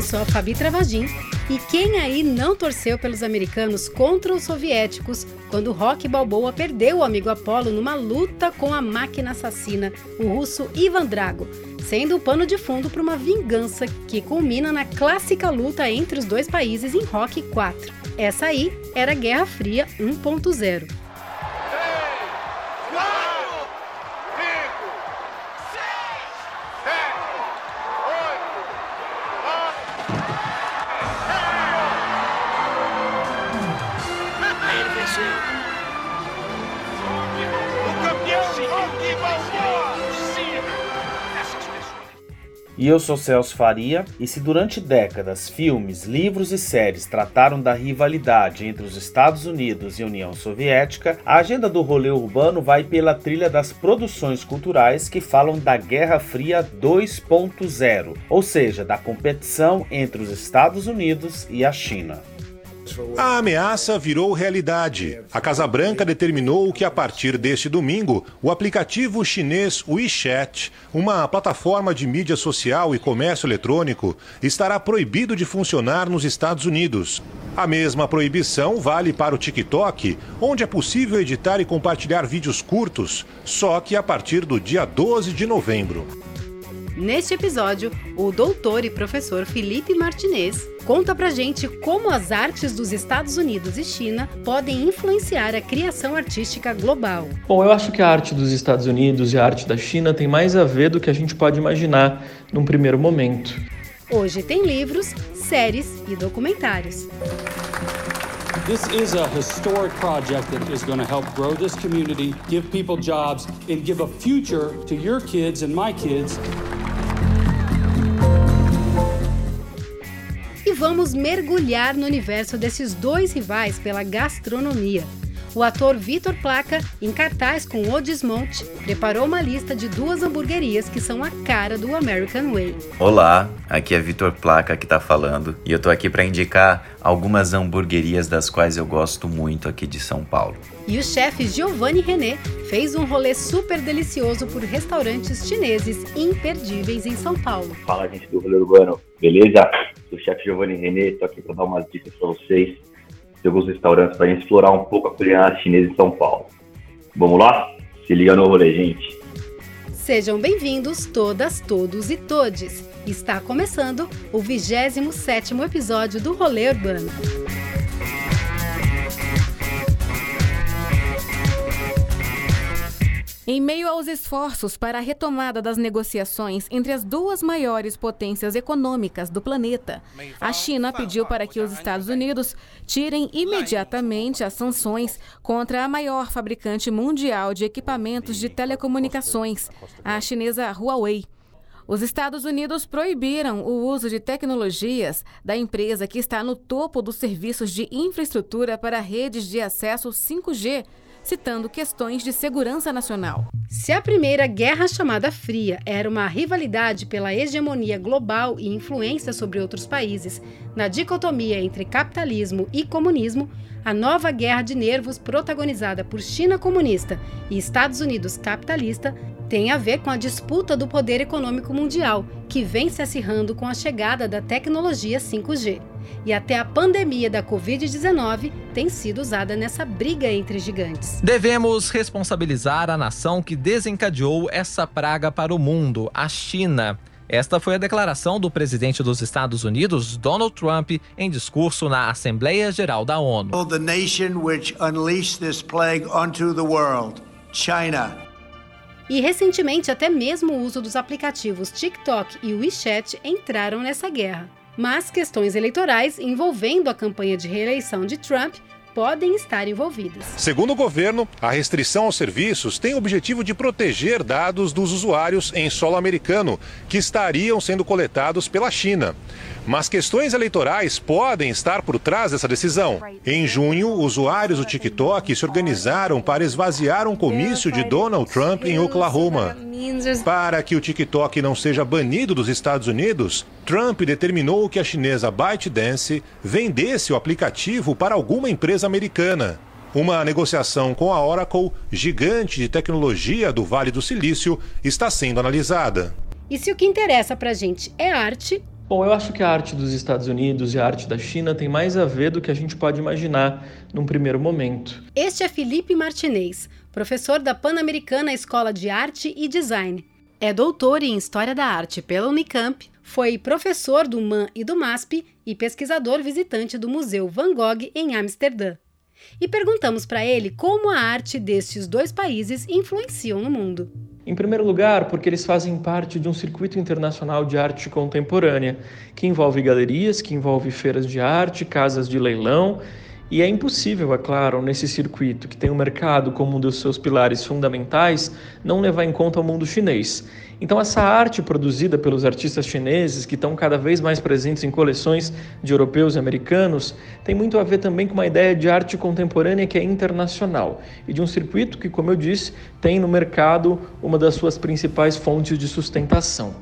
Eu sou a Fabi Travagin e quem aí não torceu pelos americanos contra os soviéticos quando Rock Balboa perdeu o amigo Apollo numa luta com a máquina assassina, o russo Ivan Drago, sendo o pano de fundo para uma vingança que culmina na clássica luta entre os dois países em Rock 4. Essa aí era Guerra Fria 1.0. E eu sou Celso Faria, e se durante décadas filmes, livros e séries trataram da rivalidade entre os Estados Unidos e a União Soviética, a agenda do rolê urbano vai pela trilha das produções culturais que falam da Guerra Fria 2.0, ou seja, da competição entre os Estados Unidos e a China. A ameaça virou realidade. A Casa Branca determinou que, a partir deste domingo, o aplicativo chinês WeChat, uma plataforma de mídia social e comércio eletrônico, estará proibido de funcionar nos Estados Unidos. A mesma proibição vale para o TikTok, onde é possível editar e compartilhar vídeos curtos, só que a partir do dia 12 de novembro. Neste episódio, o doutor e professor Felipe Martinez conta pra gente como as artes dos Estados Unidos e China podem influenciar a criação artística global. Bom, eu acho que a arte dos Estados Unidos e a arte da China tem mais a ver do que a gente pode imaginar num primeiro momento. Hoje tem livros, séries e documentários. This is a historic project that is going to help grow this community, give people jobs, and give a future to your kids and my kids. Vamos mergulhar no universo desses dois rivais pela gastronomia. O ator Vitor Placa, em cartaz com O Desmonte, preparou uma lista de duas hamburguerias que são a cara do American Way. Olá, aqui é Vitor Placa que está falando e eu tô aqui para indicar algumas hamburguerias das quais eu gosto muito aqui de São Paulo. E o chefe Giovanni René fez um rolê super delicioso por restaurantes chineses imperdíveis em São Paulo. Fala, gente do rolê urbano, beleza? Sou o chefe Giovanni René, tô aqui para dar umas dicas para vocês de alguns restaurantes para explorar um pouco a culinária chinesa em São Paulo. Vamos lá? Se liga no rolê, gente. Sejam bem-vindos todas, todos e todes. Está começando o 27º episódio do Rolê Urbano. Em meio aos esforços para a retomada das negociações entre as duas maiores potências econômicas do planeta, a China pediu para que os Estados Unidos tirem imediatamente as sanções contra a maior fabricante mundial de equipamentos de telecomunicações, a chinesa Huawei. Os Estados Unidos proibiram o uso de tecnologias da empresa que está no topo dos serviços de infraestrutura para redes de acesso 5G citando questões de segurança nacional. Se a primeira Guerra Chamada Fria era uma rivalidade pela hegemonia global e influência sobre outros países, na dicotomia entre capitalismo e comunismo, a nova guerra de nervos protagonizada por China comunista e Estados Unidos capitalista tem a ver com a disputa do poder econômico mundial, que vem se acirrando com a chegada da tecnologia 5G. E até a pandemia da Covid-19 tem sido usada nessa briga entre gigantes. Devemos responsabilizar a nação que desencadeou essa praga para o mundo, a China. Esta foi a declaração do presidente dos Estados Unidos, Donald Trump, em discurso na Assembleia Geral da ONU. The nation which unleashed this plague onto the world, China e recentemente, até mesmo o uso dos aplicativos TikTok e WeChat entraram nessa guerra. Mas questões eleitorais envolvendo a campanha de reeleição de Trump podem estar envolvidas. Segundo o governo, a restrição aos serviços tem o objetivo de proteger dados dos usuários em solo americano, que estariam sendo coletados pela China. Mas questões eleitorais podem estar por trás dessa decisão. Em junho, usuários do TikTok se organizaram para esvaziar um comício de Donald Trump em Oklahoma. Para que o TikTok não seja banido dos Estados Unidos, Trump determinou que a chinesa ByteDance vendesse o aplicativo para alguma empresa americana. Uma negociação com a Oracle, gigante de tecnologia do Vale do Silício, está sendo analisada. E se o que interessa para a gente é arte, Bom, eu acho que a arte dos Estados Unidos e a arte da China tem mais a ver do que a gente pode imaginar num primeiro momento. Este é Felipe Martinez, professor da Pan-Americana Escola de Arte e Design. É doutor em História da Arte pela Unicamp, foi professor do MAN e do MASP e pesquisador visitante do Museu Van Gogh em Amsterdã. E perguntamos para ele como a arte destes dois países influenciam no mundo. Em primeiro lugar, porque eles fazem parte de um circuito internacional de arte contemporânea, que envolve galerias, que envolve feiras de arte, casas de leilão, e é impossível, é claro, nesse circuito que tem o mercado como um dos seus pilares fundamentais, não levar em conta o mundo chinês. Então, essa arte produzida pelos artistas chineses, que estão cada vez mais presentes em coleções de europeus e americanos, tem muito a ver também com uma ideia de arte contemporânea que é internacional e de um circuito que, como eu disse, tem no mercado uma das suas principais fontes de sustentação.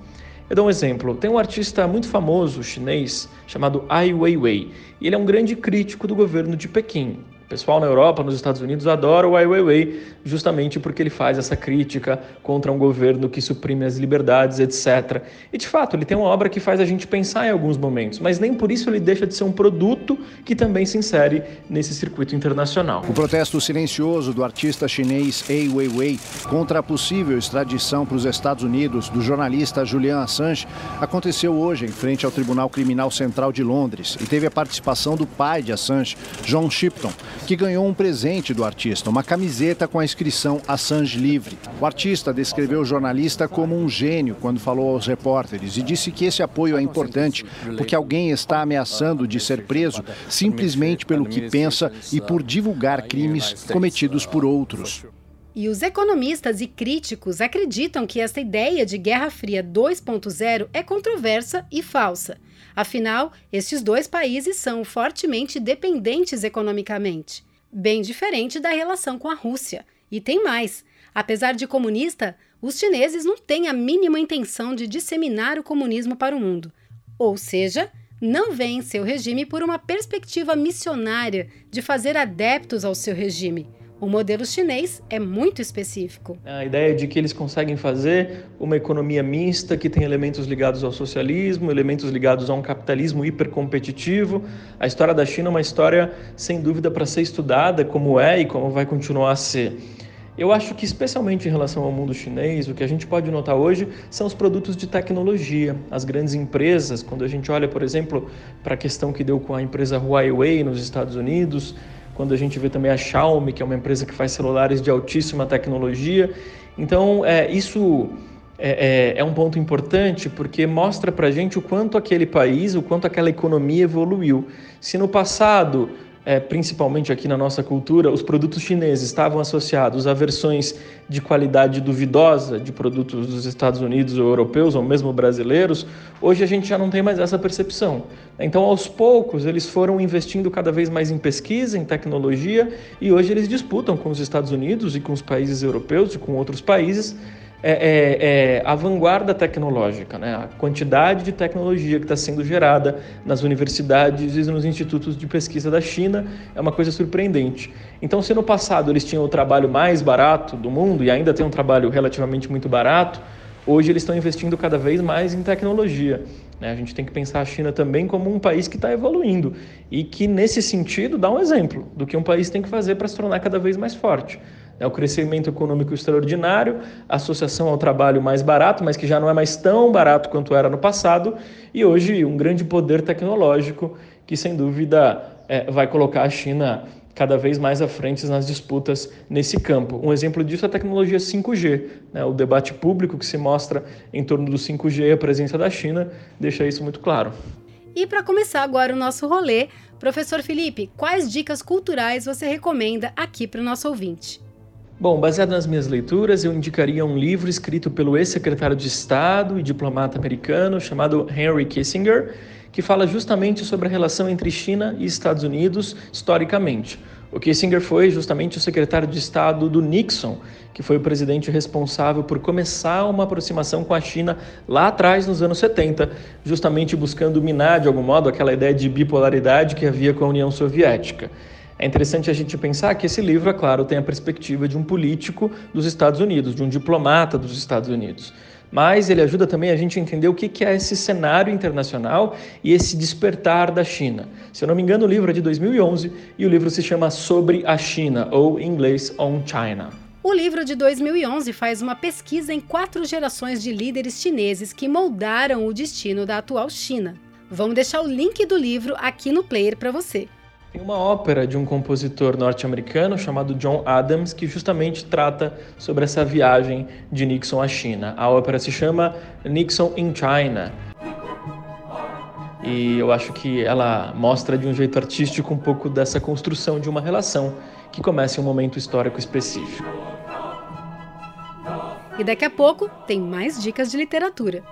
Eu dou um exemplo. Tem um artista muito famoso chinês chamado Ai Weiwei. E ele é um grande crítico do governo de Pequim. O pessoal na Europa, nos Estados Unidos, adora o Ai Weiwei justamente porque ele faz essa crítica contra um governo que suprime as liberdades, etc. E de fato, ele tem uma obra que faz a gente pensar em alguns momentos, mas nem por isso ele deixa de ser um produto que também se insere nesse circuito internacional. O protesto silencioso do artista chinês Ai Weiwei contra a possível extradição para os Estados Unidos do jornalista Julian Assange aconteceu hoje em frente ao Tribunal Criminal Central de Londres e teve a participação do pai de Assange, John Shipton que ganhou um presente do artista, uma camiseta com a inscrição Assange Livre. O artista descreveu o jornalista como um gênio quando falou aos repórteres e disse que esse apoio é importante porque alguém está ameaçando de ser preso simplesmente pelo que pensa e por divulgar crimes cometidos por outros. E os economistas e críticos acreditam que essa ideia de Guerra Fria 2.0 é controversa e falsa. Afinal, estes dois países são fortemente dependentes economicamente, bem diferente da relação com a Rússia. E tem mais: apesar de comunista, os chineses não têm a mínima intenção de disseminar o comunismo para o mundo. Ou seja, não veem seu regime por uma perspectiva missionária de fazer adeptos ao seu regime o modelo chinês é muito específico. A ideia de que eles conseguem fazer uma economia mista que tem elementos ligados ao socialismo, elementos ligados a um capitalismo hipercompetitivo. A história da China é uma história sem dúvida para ser estudada, como é e como vai continuar a ser. Eu acho que, especialmente em relação ao mundo chinês, o que a gente pode notar hoje são os produtos de tecnologia. As grandes empresas, quando a gente olha, por exemplo, para a questão que deu com a empresa Huawei nos Estados Unidos, quando a gente vê também a Xiaomi, que é uma empresa que faz celulares de altíssima tecnologia. Então, é, isso é, é, é um ponto importante porque mostra para gente o quanto aquele país, o quanto aquela economia evoluiu. Se no passado é, principalmente aqui na nossa cultura, os produtos chineses estavam associados a versões de qualidade duvidosa de produtos dos Estados Unidos ou europeus ou mesmo brasileiros, hoje a gente já não tem mais essa percepção. Então, aos poucos, eles foram investindo cada vez mais em pesquisa, em tecnologia, e hoje eles disputam com os Estados Unidos e com os países europeus e com outros países é, é, é, a vanguarda tecnológica, né? a quantidade de tecnologia que está sendo gerada nas universidades e nos institutos de pesquisa da China é uma coisa surpreendente. Então, se no passado eles tinham o trabalho mais barato do mundo e ainda tem um trabalho relativamente muito barato, hoje eles estão investindo cada vez mais em tecnologia. Né? A gente tem que pensar a China também como um país que está evoluindo e que, nesse sentido, dá um exemplo do que um país tem que fazer para se tornar cada vez mais forte. É o crescimento econômico extraordinário, associação ao trabalho mais barato, mas que já não é mais tão barato quanto era no passado, e hoje um grande poder tecnológico que, sem dúvida, é, vai colocar a China cada vez mais à frente nas disputas nesse campo. Um exemplo disso é a tecnologia 5G. Né? O debate público que se mostra em torno do 5G e a presença da China deixa isso muito claro. E para começar agora o nosso rolê, professor Felipe, quais dicas culturais você recomenda aqui para o nosso ouvinte? Bom, baseado nas minhas leituras, eu indicaria um livro escrito pelo ex-secretário de Estado e diplomata americano chamado Henry Kissinger, que fala justamente sobre a relação entre China e Estados Unidos historicamente. O Kissinger foi justamente o secretário de Estado do Nixon, que foi o presidente responsável por começar uma aproximação com a China lá atrás, nos anos 70, justamente buscando minar, de algum modo, aquela ideia de bipolaridade que havia com a União Soviética. É interessante a gente pensar que esse livro, é claro, tem a perspectiva de um político dos Estados Unidos, de um diplomata dos Estados Unidos mas ele ajuda também a gente a entender o que é esse cenário internacional e esse despertar da China. Se eu não me engano, o livro é de 2011 e o livro se chama Sobre a China, ou em inglês On China. O livro de 2011 faz uma pesquisa em quatro gerações de líderes chineses que moldaram o destino da atual China. Vamos deixar o link do livro aqui no player para você. Tem uma ópera de um compositor norte-americano chamado John Adams que justamente trata sobre essa viagem de Nixon à China. A ópera se chama Nixon in China. E eu acho que ela mostra de um jeito artístico um pouco dessa construção de uma relação que começa em um momento histórico específico. E daqui a pouco tem mais dicas de literatura.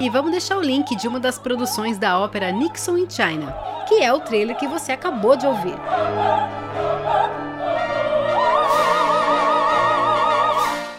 E vamos deixar o link de uma das produções da ópera Nixon in China, que é o trailer que você acabou de ouvir.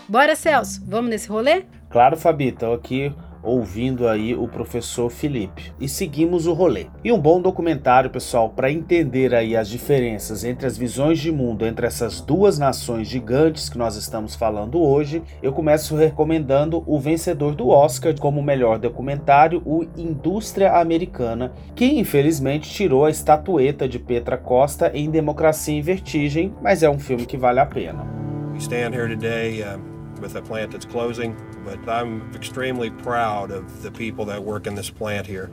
Bora, Celso, vamos nesse rolê? Claro, Fabi, estou aqui ouvindo aí o professor Felipe. E seguimos o rolê. E um bom documentário, pessoal, para entender aí as diferenças entre as visões de mundo entre essas duas nações gigantes que nós estamos falando hoje, eu começo recomendando o vencedor do Oscar como melhor documentário, o Indústria Americana, que infelizmente tirou a estatueta de Petra Costa em Democracia em Vertigem, mas é um filme que vale a pena. We stand here today, uh, with a plant that's closing but I'm extremely proud of the people that work in this plant here.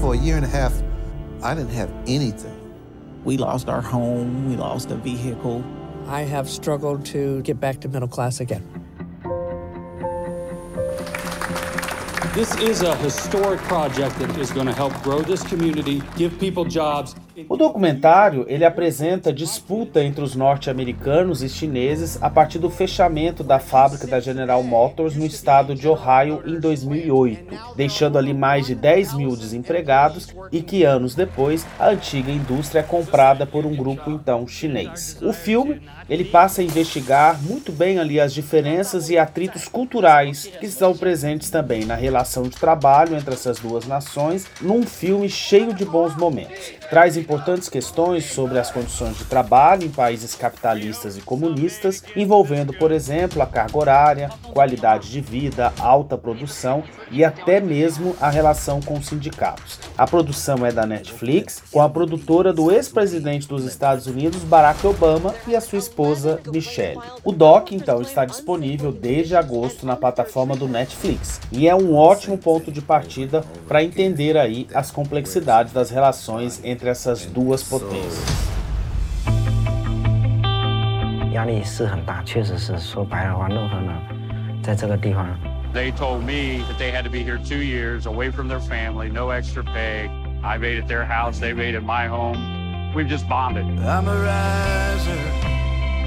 For a year and a half, I didn't have anything. We lost our home, we lost a vehicle. I have struggled to get back to middle class again. This is a historic project that is going to help grow this community, give people jobs. O documentário ele apresenta disputa entre os norte-americanos e chineses a partir do fechamento da fábrica da General Motors no estado de Ohio em 2008, deixando ali mais de 10 mil desempregados e que anos depois a antiga indústria é comprada por um grupo então chinês. O filme ele passa a investigar muito bem ali as diferenças e atritos culturais que estão presentes também na relação de trabalho entre essas duas nações, num filme cheio de bons momentos. Traz importantes questões sobre as condições de trabalho em países capitalistas e comunistas, envolvendo, por exemplo, a carga horária, qualidade de vida, alta produção e até mesmo a relação com os sindicatos. A produção é da Netflix, com a produtora do ex-presidente dos Estados Unidos, Barack Obama, e a sua esposa Michelle. O doc então está disponível desde agosto na plataforma do Netflix e é um ótimo ponto de partida para entender aí as complexidades das relações entre essas duas potências. 压力是很大，确实是说白了话，任何人在这个地方。They told me that they had to be here two years, away from their family, no extra pay. I made it their house, they made it my home. We've just bonded. I'm a riser.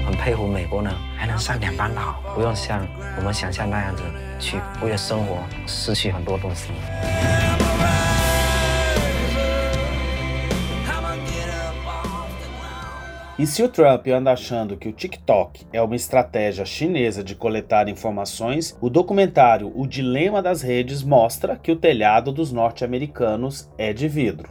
很佩服美国人还能上两班好，不用像我们想象那样子去为了生活失去很多东西。E se o Trump anda achando que o TikTok é uma estratégia chinesa de coletar informações, o documentário O Dilema das Redes mostra que o telhado dos norte-americanos é de vidro.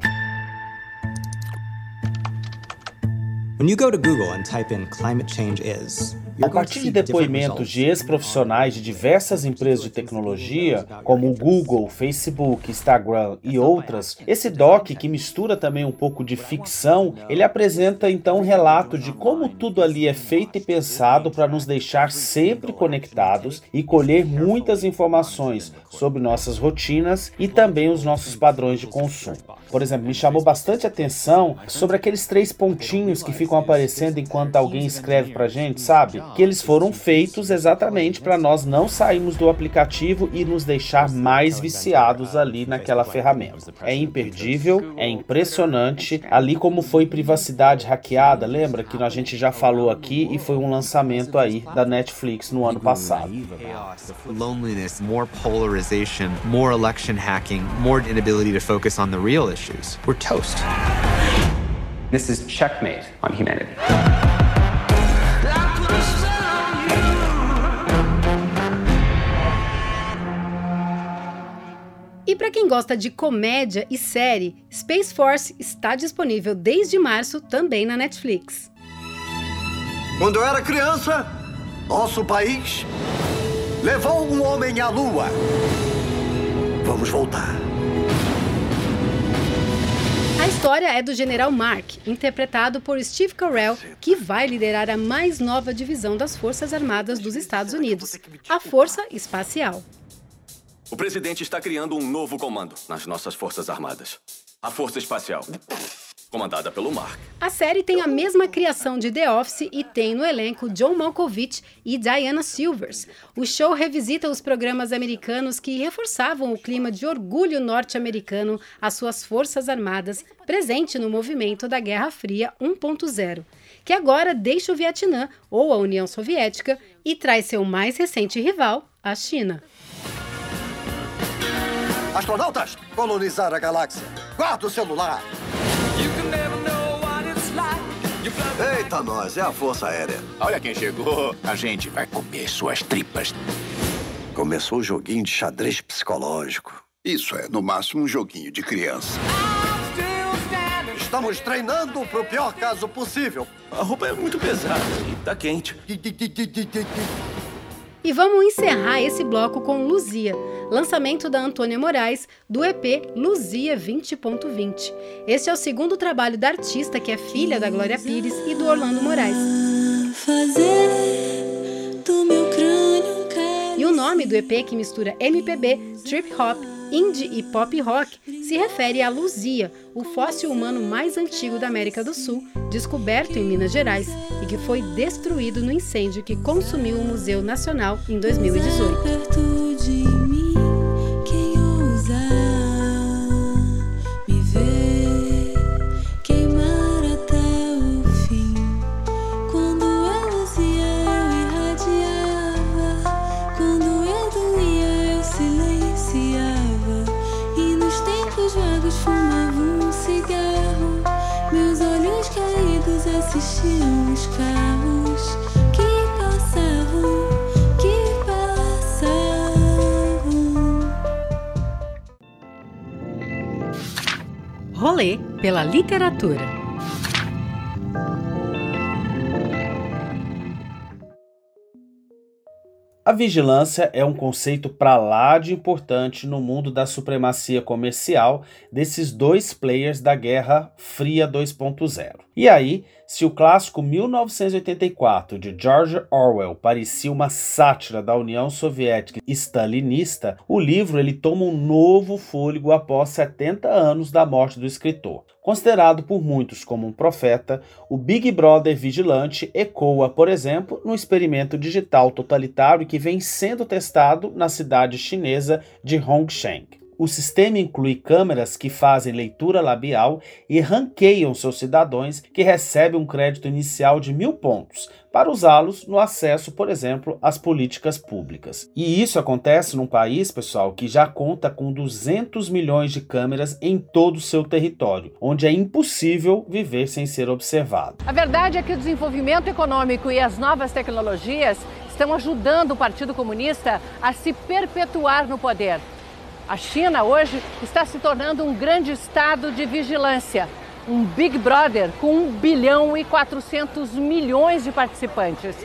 A partir de depoimentos de ex-profissionais de diversas empresas de tecnologia, como Google, Facebook, Instagram e outras, esse doc, que mistura também um pouco de ficção, ele apresenta então um relato de como tudo ali é feito e pensado para nos deixar sempre conectados e colher muitas informações sobre nossas rotinas e também os nossos padrões de consumo. Por exemplo, me chamou bastante atenção sobre aqueles três pontinhos que ficam aparecendo enquanto alguém escreve pra gente, sabe? Que eles foram feitos exatamente para nós não sairmos do aplicativo e nos deixar mais viciados ali naquela ferramenta. É imperdível, é impressionante, ali como foi privacidade hackeada, lembra que a gente já falou aqui e foi um lançamento aí da Netflix no ano passado. Loneliness, more polarization, more election hacking, more inability to focus on the real issue issues. We're toast. This is checkmate on humanity. E para quem gosta de comédia e série, Space Force está disponível desde março também na Netflix. Quando eu era criança, nosso país levou um homem à lua. Vamos voltar. A história é do General Mark, interpretado por Steve Carell, que vai liderar a mais nova divisão das Forças Armadas dos Estados Unidos, a Força Espacial. O presidente está criando um novo comando nas nossas Forças Armadas. A Força Espacial comandada pelo Mark. A série tem a mesma criação de The Office e tem no elenco John Malkovich e Diana Silvers. O show revisita os programas americanos que reforçavam o clima de orgulho norte-americano às suas forças armadas, presente no movimento da Guerra Fria 1.0, que agora deixa o Vietnã ou a União Soviética e traz seu mais recente rival, a China. Astronautas, colonizar a galáxia. Guarda o celular. Eita, nós, é a Força Aérea. Olha quem chegou. A gente vai comer suas tripas. Começou o joguinho de xadrez psicológico. Isso é, no máximo, um joguinho de criança. Estamos treinando para o pior caso possível. A roupa é muito pesada e tá quente. E vamos encerrar esse bloco com Luzia, lançamento da Antônia Moraes, do EP Luzia 20.20. Este é o segundo trabalho da artista, que é filha da Glória Pires e do Orlando Moraes. E o nome do EP, que mistura MPB, trip hop, indie e pop rock, se refere a Luzia, o fóssil humano mais antigo da América do Sul, descoberto em Minas Gerais e que foi destruído no incêndio que consumiu o Museu Nacional em 2018. Pela literatura. A vigilância é um conceito para lá de importante no mundo da supremacia comercial desses dois players da Guerra Fria 2.0. E aí, se o clássico 1984 de George Orwell parecia uma sátira da União Soviética stalinista, o livro ele toma um novo fôlego após 70 anos da morte do escritor. Considerado por muitos como um profeta, o Big Brother vigilante ecoa, por exemplo, no experimento digital totalitário que vem sendo testado na cidade chinesa de Hongsheng. O sistema inclui câmeras que fazem leitura labial e ranqueiam seus cidadãos que recebem um crédito inicial de mil pontos para usá-los no acesso, por exemplo, às políticas públicas. E isso acontece num país, pessoal, que já conta com 200 milhões de câmeras em todo o seu território, onde é impossível viver sem ser observado. A verdade é que o desenvolvimento econômico e as novas tecnologias estão ajudando o Partido Comunista a se perpetuar no poder. A China hoje está se tornando um grande estado de vigilância, um Big Brother com 1 bilhão e 400 milhões de participantes.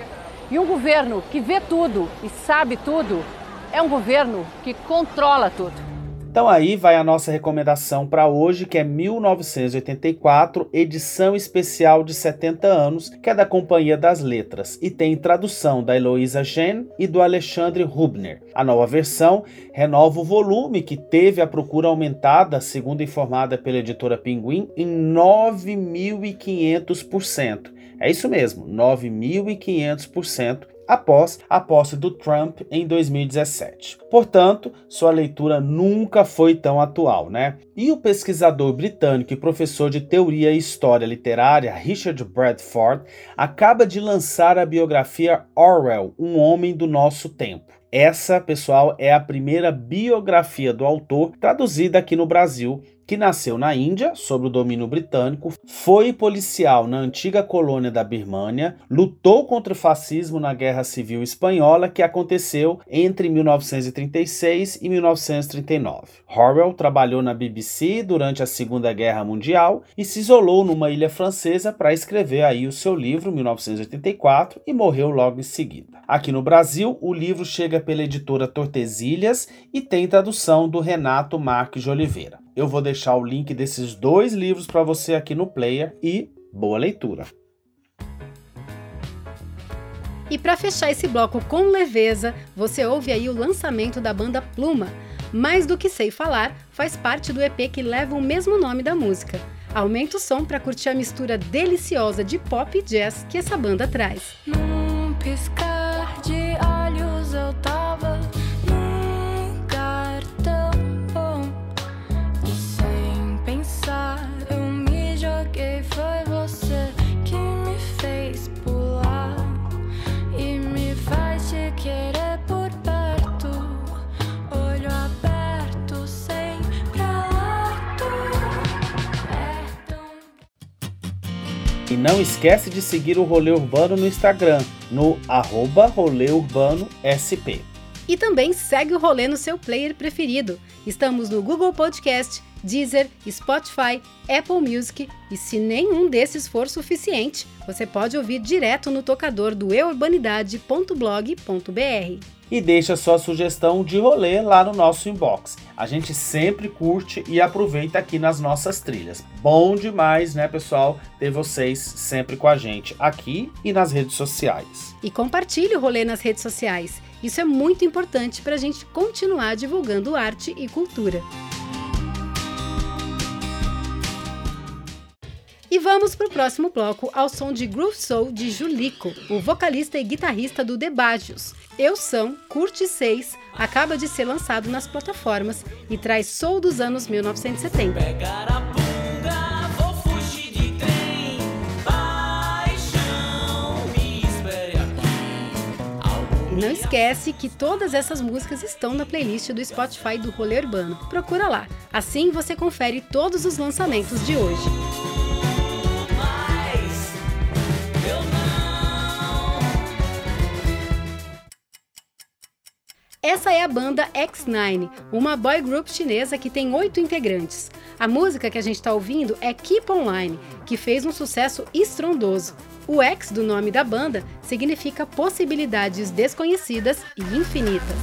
E um governo que vê tudo e sabe tudo é um governo que controla tudo. Então aí vai a nossa recomendação para hoje, que é 1984, edição especial de 70 anos, que é da Companhia das Letras e tem tradução da Heloísa Gen e do Alexandre Rubner. A nova versão renova o volume que teve a procura aumentada, segundo informada pela editora Pinguim, em 9.500%. É isso mesmo, 9.500% após a posse do Trump em 2017. Portanto, sua leitura nunca foi tão atual, né? E o pesquisador britânico e professor de teoria e história literária Richard Bradford acaba de lançar a biografia Orwell, Um Homem do Nosso Tempo. Essa, pessoal, é a primeira biografia do autor traduzida aqui no Brasil que nasceu na Índia, sob o domínio britânico, foi policial na antiga colônia da Birmânia, lutou contra o fascismo na Guerra Civil Espanhola, que aconteceu entre 1936 e 1939. Orwell trabalhou na BBC durante a Segunda Guerra Mundial e se isolou numa ilha francesa para escrever aí o seu livro, 1984, e morreu logo em seguida. Aqui no Brasil, o livro chega pela editora Tortesilhas e tem tradução do Renato Marques de Oliveira. Eu vou deixar o link desses dois livros para você aqui no player e boa leitura. E para fechar esse bloco com leveza, você ouve aí o lançamento da banda Pluma. Mais do que sei falar, faz parte do EP que leva o mesmo nome da música. Aumenta o som para curtir a mistura deliciosa de pop e jazz que essa banda traz. Num piscar E não esquece de seguir o Rolê Urbano no Instagram, no arroba. E também segue o rolê no seu player preferido. Estamos no Google Podcast, Deezer, Spotify, Apple Music e se nenhum desses for suficiente, você pode ouvir direto no tocador do eurbanidade.blog.br. E deixa sua sugestão de rolê lá no nosso inbox. A gente sempre curte e aproveita aqui nas nossas trilhas. Bom demais, né, pessoal, ter vocês sempre com a gente aqui e nas redes sociais. E compartilhe o rolê nas redes sociais. Isso é muito importante para a gente continuar divulgando arte e cultura. E vamos para o próximo bloco ao som de Groove Soul de Julico, o vocalista e guitarrista do The Bagios. Eu São, Curte 6, acaba de ser lançado nas plataformas e traz soul dos anos 1970. E não esquece que todas essas músicas estão na playlist do Spotify do Rolê Urbano. Procura lá. Assim você confere todos os lançamentos de hoje. Essa é a banda X9, uma boy group chinesa que tem oito integrantes. A música que a gente está ouvindo é Keep Online, que fez um sucesso estrondoso. O X do nome da banda significa possibilidades desconhecidas e infinitas.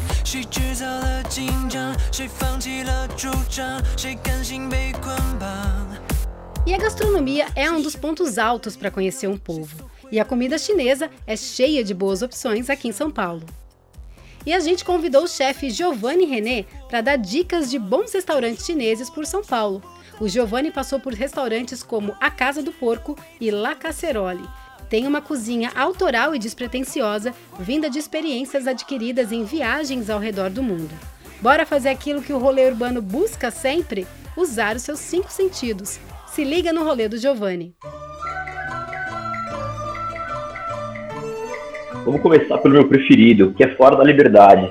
E a gastronomia é um dos pontos altos para conhecer um povo. E a comida chinesa é cheia de boas opções aqui em São Paulo. E a gente convidou o chefe Giovanni René para dar dicas de bons restaurantes chineses por São Paulo. O Giovanni passou por restaurantes como A Casa do Porco e La Cacerole. Tem uma cozinha autoral e despretensiosa, vinda de experiências adquiridas em viagens ao redor do mundo. Bora fazer aquilo que o rolê urbano busca sempre? Usar os seus cinco sentidos. Se liga no rolê do Giovanni. Vamos começar pelo meu preferido, que é Fora da Liberdade,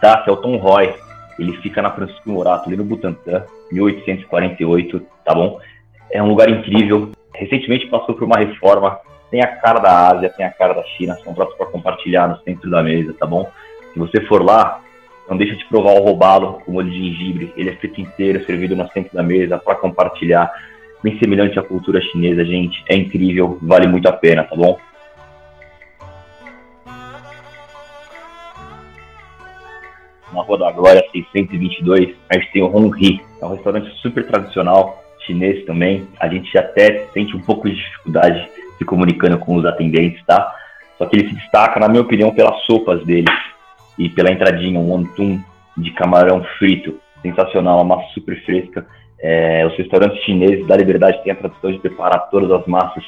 tá? Que é o Tom Roy. Ele fica na Francisco Morato, ali no Butantã, 1848, tá bom? É um lugar incrível. Recentemente passou por uma reforma. Tem a cara da Ásia, tem a cara da China. São pratos para compartilhar no centro da mesa, tá bom? Se você for lá, não deixa de provar o robalo com molho de gengibre. Ele é frito inteiro, servido no centro da mesa para compartilhar. Bem semelhante à cultura chinesa, gente. É incrível, vale muito a pena, tá bom? Na Rua da Glória 622, a gente tem o Hong Ri, é um restaurante super tradicional, chinês também. A gente até sente um pouco de dificuldade se comunicando com os atendentes, tá? Só que ele se destaca, na minha opinião, pelas sopas dele e pela entradinha, um wonton de camarão frito, sensacional, uma massa super fresca. É, os restaurantes chineses da Liberdade têm a tradição de preparar todas as massas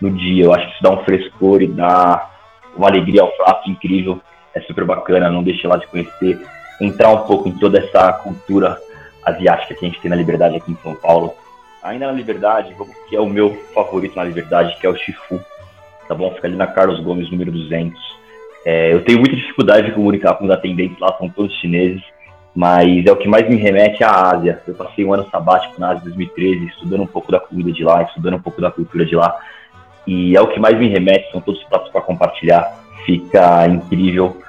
no dia. Eu acho que isso dá um frescor e dá uma alegria ao prato incrível. É super bacana, não deixe lá de conhecer, entrar um pouco em toda essa cultura asiática que a gente tem na Liberdade aqui em São Paulo. Ainda na Liberdade, que é o meu favorito na Liberdade, que é o Shifu. Tá bom? Fica ali na Carlos Gomes, número 200. É, eu tenho muita dificuldade de comunicar com os atendentes lá, são todos chineses, mas é o que mais me remete à Ásia. Eu passei um ano sabático na Ásia 2013, estudando um pouco da comida de lá, estudando um pouco da cultura de lá, e é o que mais me remete, são todos pratos para compartilhar, fica incrível.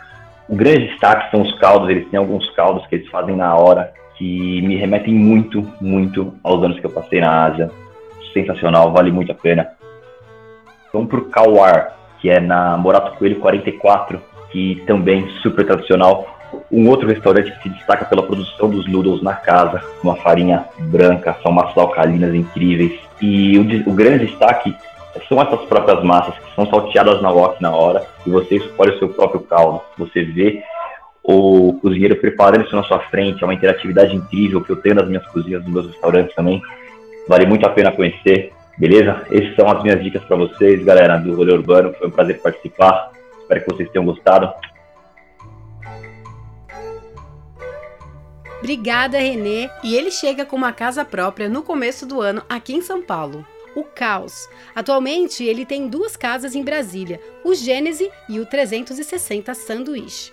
O grande destaque são os caldos, eles têm alguns caldos que eles fazem na hora, que me remetem muito, muito aos anos que eu passei na Ásia. Sensacional, vale muito a pena. Vamos pro Kawar, que é na Morato Coelho 44, que também super tradicional. Um outro restaurante que se destaca pela produção dos noodles na casa, uma farinha branca, são massas alcalinas incríveis. E o, o grande destaque são essas próprias massas que são salteadas na wok na hora e você escolhe o seu próprio caldo. Você vê o cozinheiro preparando isso na sua frente, é uma interatividade incrível que eu tenho nas minhas cozinhas, nos meus restaurantes também. Vale muito a pena conhecer, beleza? Essas são as minhas dicas para vocês, galera, do Rolê Urbano. Foi um prazer participar. Espero que vocês tenham gostado. Obrigada, Renê. E ele chega com uma casa própria no começo do ano aqui em São Paulo. O Caos. Atualmente, ele tem duas casas em Brasília, o Gênese e o 360 Sanduíche.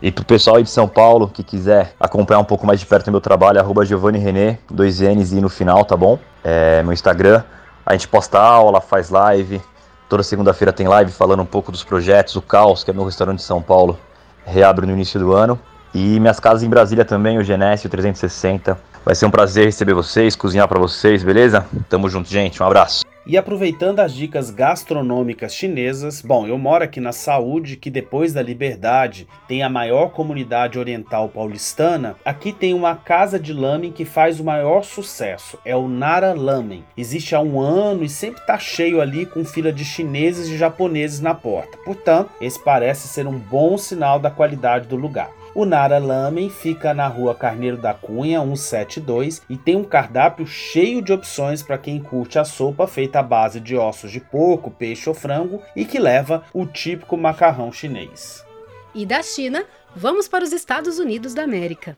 E pro pessoal aí de São Paulo que quiser acompanhar um pouco mais de perto o meu trabalho, arroba Giovanni René, dois N's e no final, tá bom? É meu Instagram. A gente posta aula, faz live. Toda segunda-feira tem live falando um pouco dos projetos. O Caos, que é meu restaurante de São Paulo, reabre no início do ano. E minhas casas em Brasília também, o Genésio 360. Vai ser um prazer receber vocês, cozinhar para vocês, beleza? Tamo junto, gente. Um abraço. E aproveitando as dicas gastronômicas chinesas, bom, eu moro aqui na Saúde, que depois da Liberdade tem a maior comunidade oriental paulistana. Aqui tem uma casa de lamen que faz o maior sucesso, é o Nara Lamen. Existe há um ano e sempre tá cheio ali com fila de chineses e japoneses na porta. Portanto, esse parece ser um bom sinal da qualidade do lugar. O Nara Lamen fica na rua Carneiro da Cunha, 172, e tem um cardápio cheio de opções para quem curte a sopa feita à base de ossos de porco, peixe ou frango e que leva o típico macarrão chinês. E da China, vamos para os Estados Unidos da América.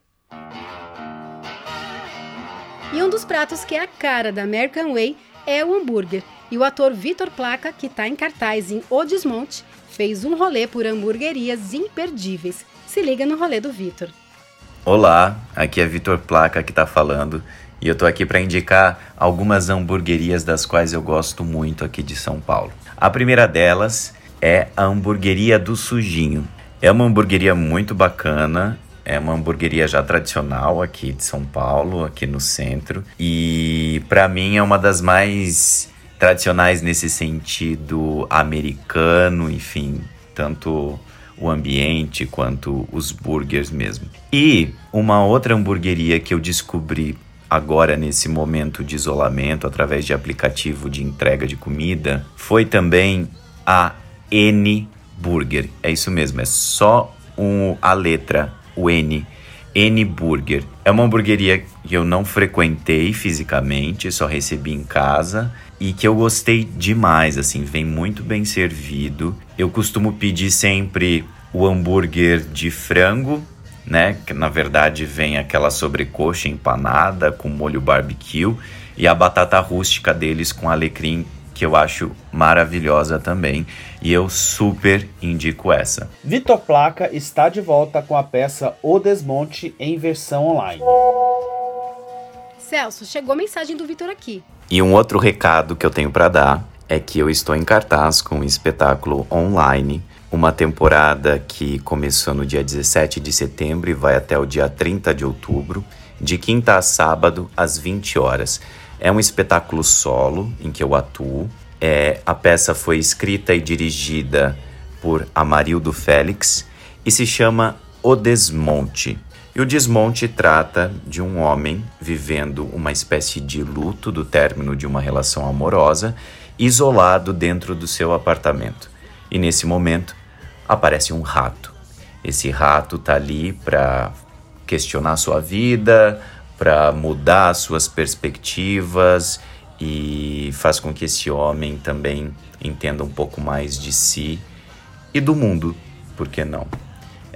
E um dos pratos que é a cara da American Way é o hambúrguer. E o ator Vitor Placa, que está em cartaz em O Desmonte, fez um rolê por hamburguerias imperdíveis se liga no rolê do Vitor. Olá, aqui é Vitor Placa que tá falando e eu tô aqui para indicar algumas hamburguerias das quais eu gosto muito aqui de São Paulo. A primeira delas é a Hamburgueria do Sujinho. É uma hamburgueria muito bacana, é uma hamburgueria já tradicional aqui de São Paulo, aqui no centro, e para mim é uma das mais tradicionais nesse sentido americano, enfim, tanto o ambiente quanto os burgers mesmo. E uma outra hamburgueria que eu descobri agora nesse momento de isolamento através de aplicativo de entrega de comida foi também a N Burger. É isso mesmo, é só um, a letra, o N. N Burger. É uma hamburgueria que eu não frequentei fisicamente, só recebi em casa e que eu gostei demais, assim, vem muito bem servido. Eu costumo pedir sempre o hambúrguer de frango, né, que na verdade vem aquela sobrecoxa empanada com molho barbecue e a batata rústica deles com alecrim que eu acho maravilhosa também e eu super indico essa. Vitor Placa está de volta com a peça O Desmonte em versão online. Celso, chegou a mensagem do Vitor aqui. E um outro recado que eu tenho para dar é que eu estou em cartaz com um espetáculo online, uma temporada que começou no dia 17 de setembro e vai até o dia 30 de outubro, de quinta a sábado às 20 horas. É um espetáculo solo em que eu atuo. É, a peça foi escrita e dirigida por Amarildo Félix e se chama O Desmonte. E o Desmonte trata de um homem vivendo uma espécie de luto do término de uma relação amorosa, isolado dentro do seu apartamento. E nesse momento aparece um rato. Esse rato tá ali para questionar sua vida, para mudar suas perspectivas e faz com que esse homem também entenda um pouco mais de si e do mundo, por que não?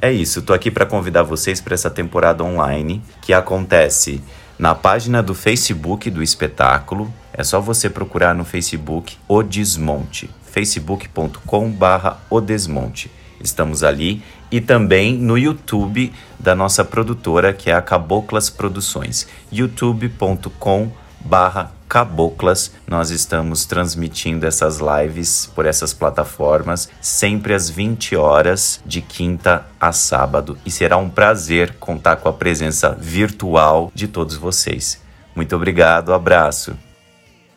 É isso, tô aqui para convidar vocês para essa temporada online que acontece na página do Facebook do espetáculo. É só você procurar no Facebook O Desmonte, facebook.com/barra O Desmonte. Estamos ali e também no YouTube da nossa produtora que é a Caboclas Produções, youtube.com barra Caboclas. Nós estamos transmitindo essas lives por essas plataformas sempre às 20 horas de quinta a sábado e será um prazer contar com a presença virtual de todos vocês. Muito obrigado, abraço.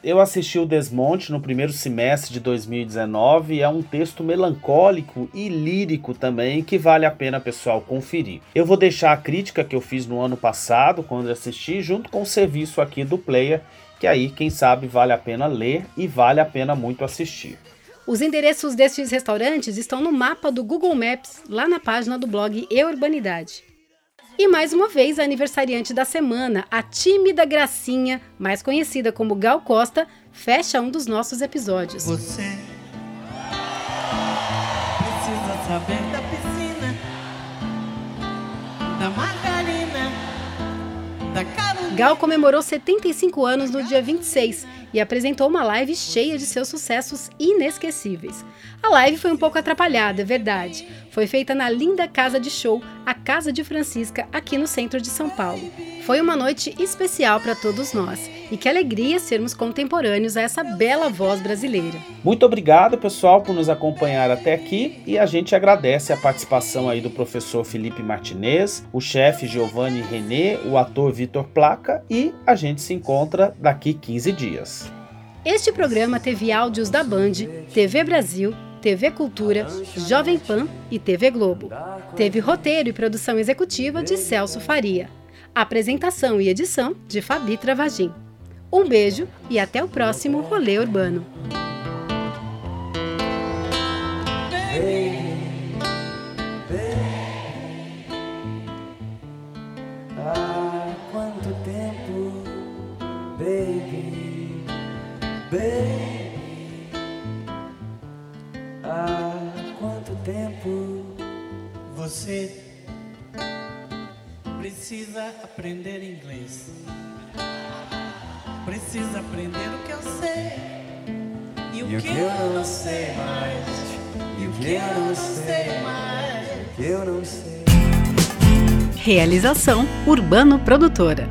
Eu assisti o Desmonte no primeiro semestre de 2019 e é um texto melancólico e lírico também que vale a pena pessoal conferir. Eu vou deixar a crítica que eu fiz no ano passado quando assisti junto com o serviço aqui do Player, que aí quem sabe vale a pena ler e vale a pena muito assistir. Os endereços destes restaurantes estão no mapa do Google Maps, lá na página do blog E Urbanidade. E mais uma vez, a aniversariante da semana, a tímida Gracinha, mais conhecida como Gal Costa, fecha um dos nossos episódios. Você precisa saber da piscina, da Carolina. Gal comemorou 75 anos no dia 26 e apresentou uma live cheia de seus sucessos inesquecíveis. A live foi um pouco atrapalhada, é verdade. Foi feita na linda casa de show, a Casa de Francisca, aqui no centro de São Paulo. Foi uma noite especial para todos nós e que alegria sermos contemporâneos a essa bela voz brasileira. Muito obrigado, pessoal, por nos acompanhar até aqui e a gente agradece a participação aí do professor Felipe Martinez, o chefe Giovanni René, o ator Vitor Placa e a gente se encontra daqui 15 dias. Este programa teve áudios da Band, TV Brasil, TV Cultura, Jovem Pan e TV Globo. Teve roteiro e produção executiva de Celso Faria. Apresentação e edição de Fabi Travagin. Um beijo e até o próximo Rolê Urbano. Baby? Há quanto tempo você precisa aprender inglês? Precisa aprender o que eu sei e o que eu não sei mais. E o que eu não sei mais. Eu não sei. Realização Urbano Produtora.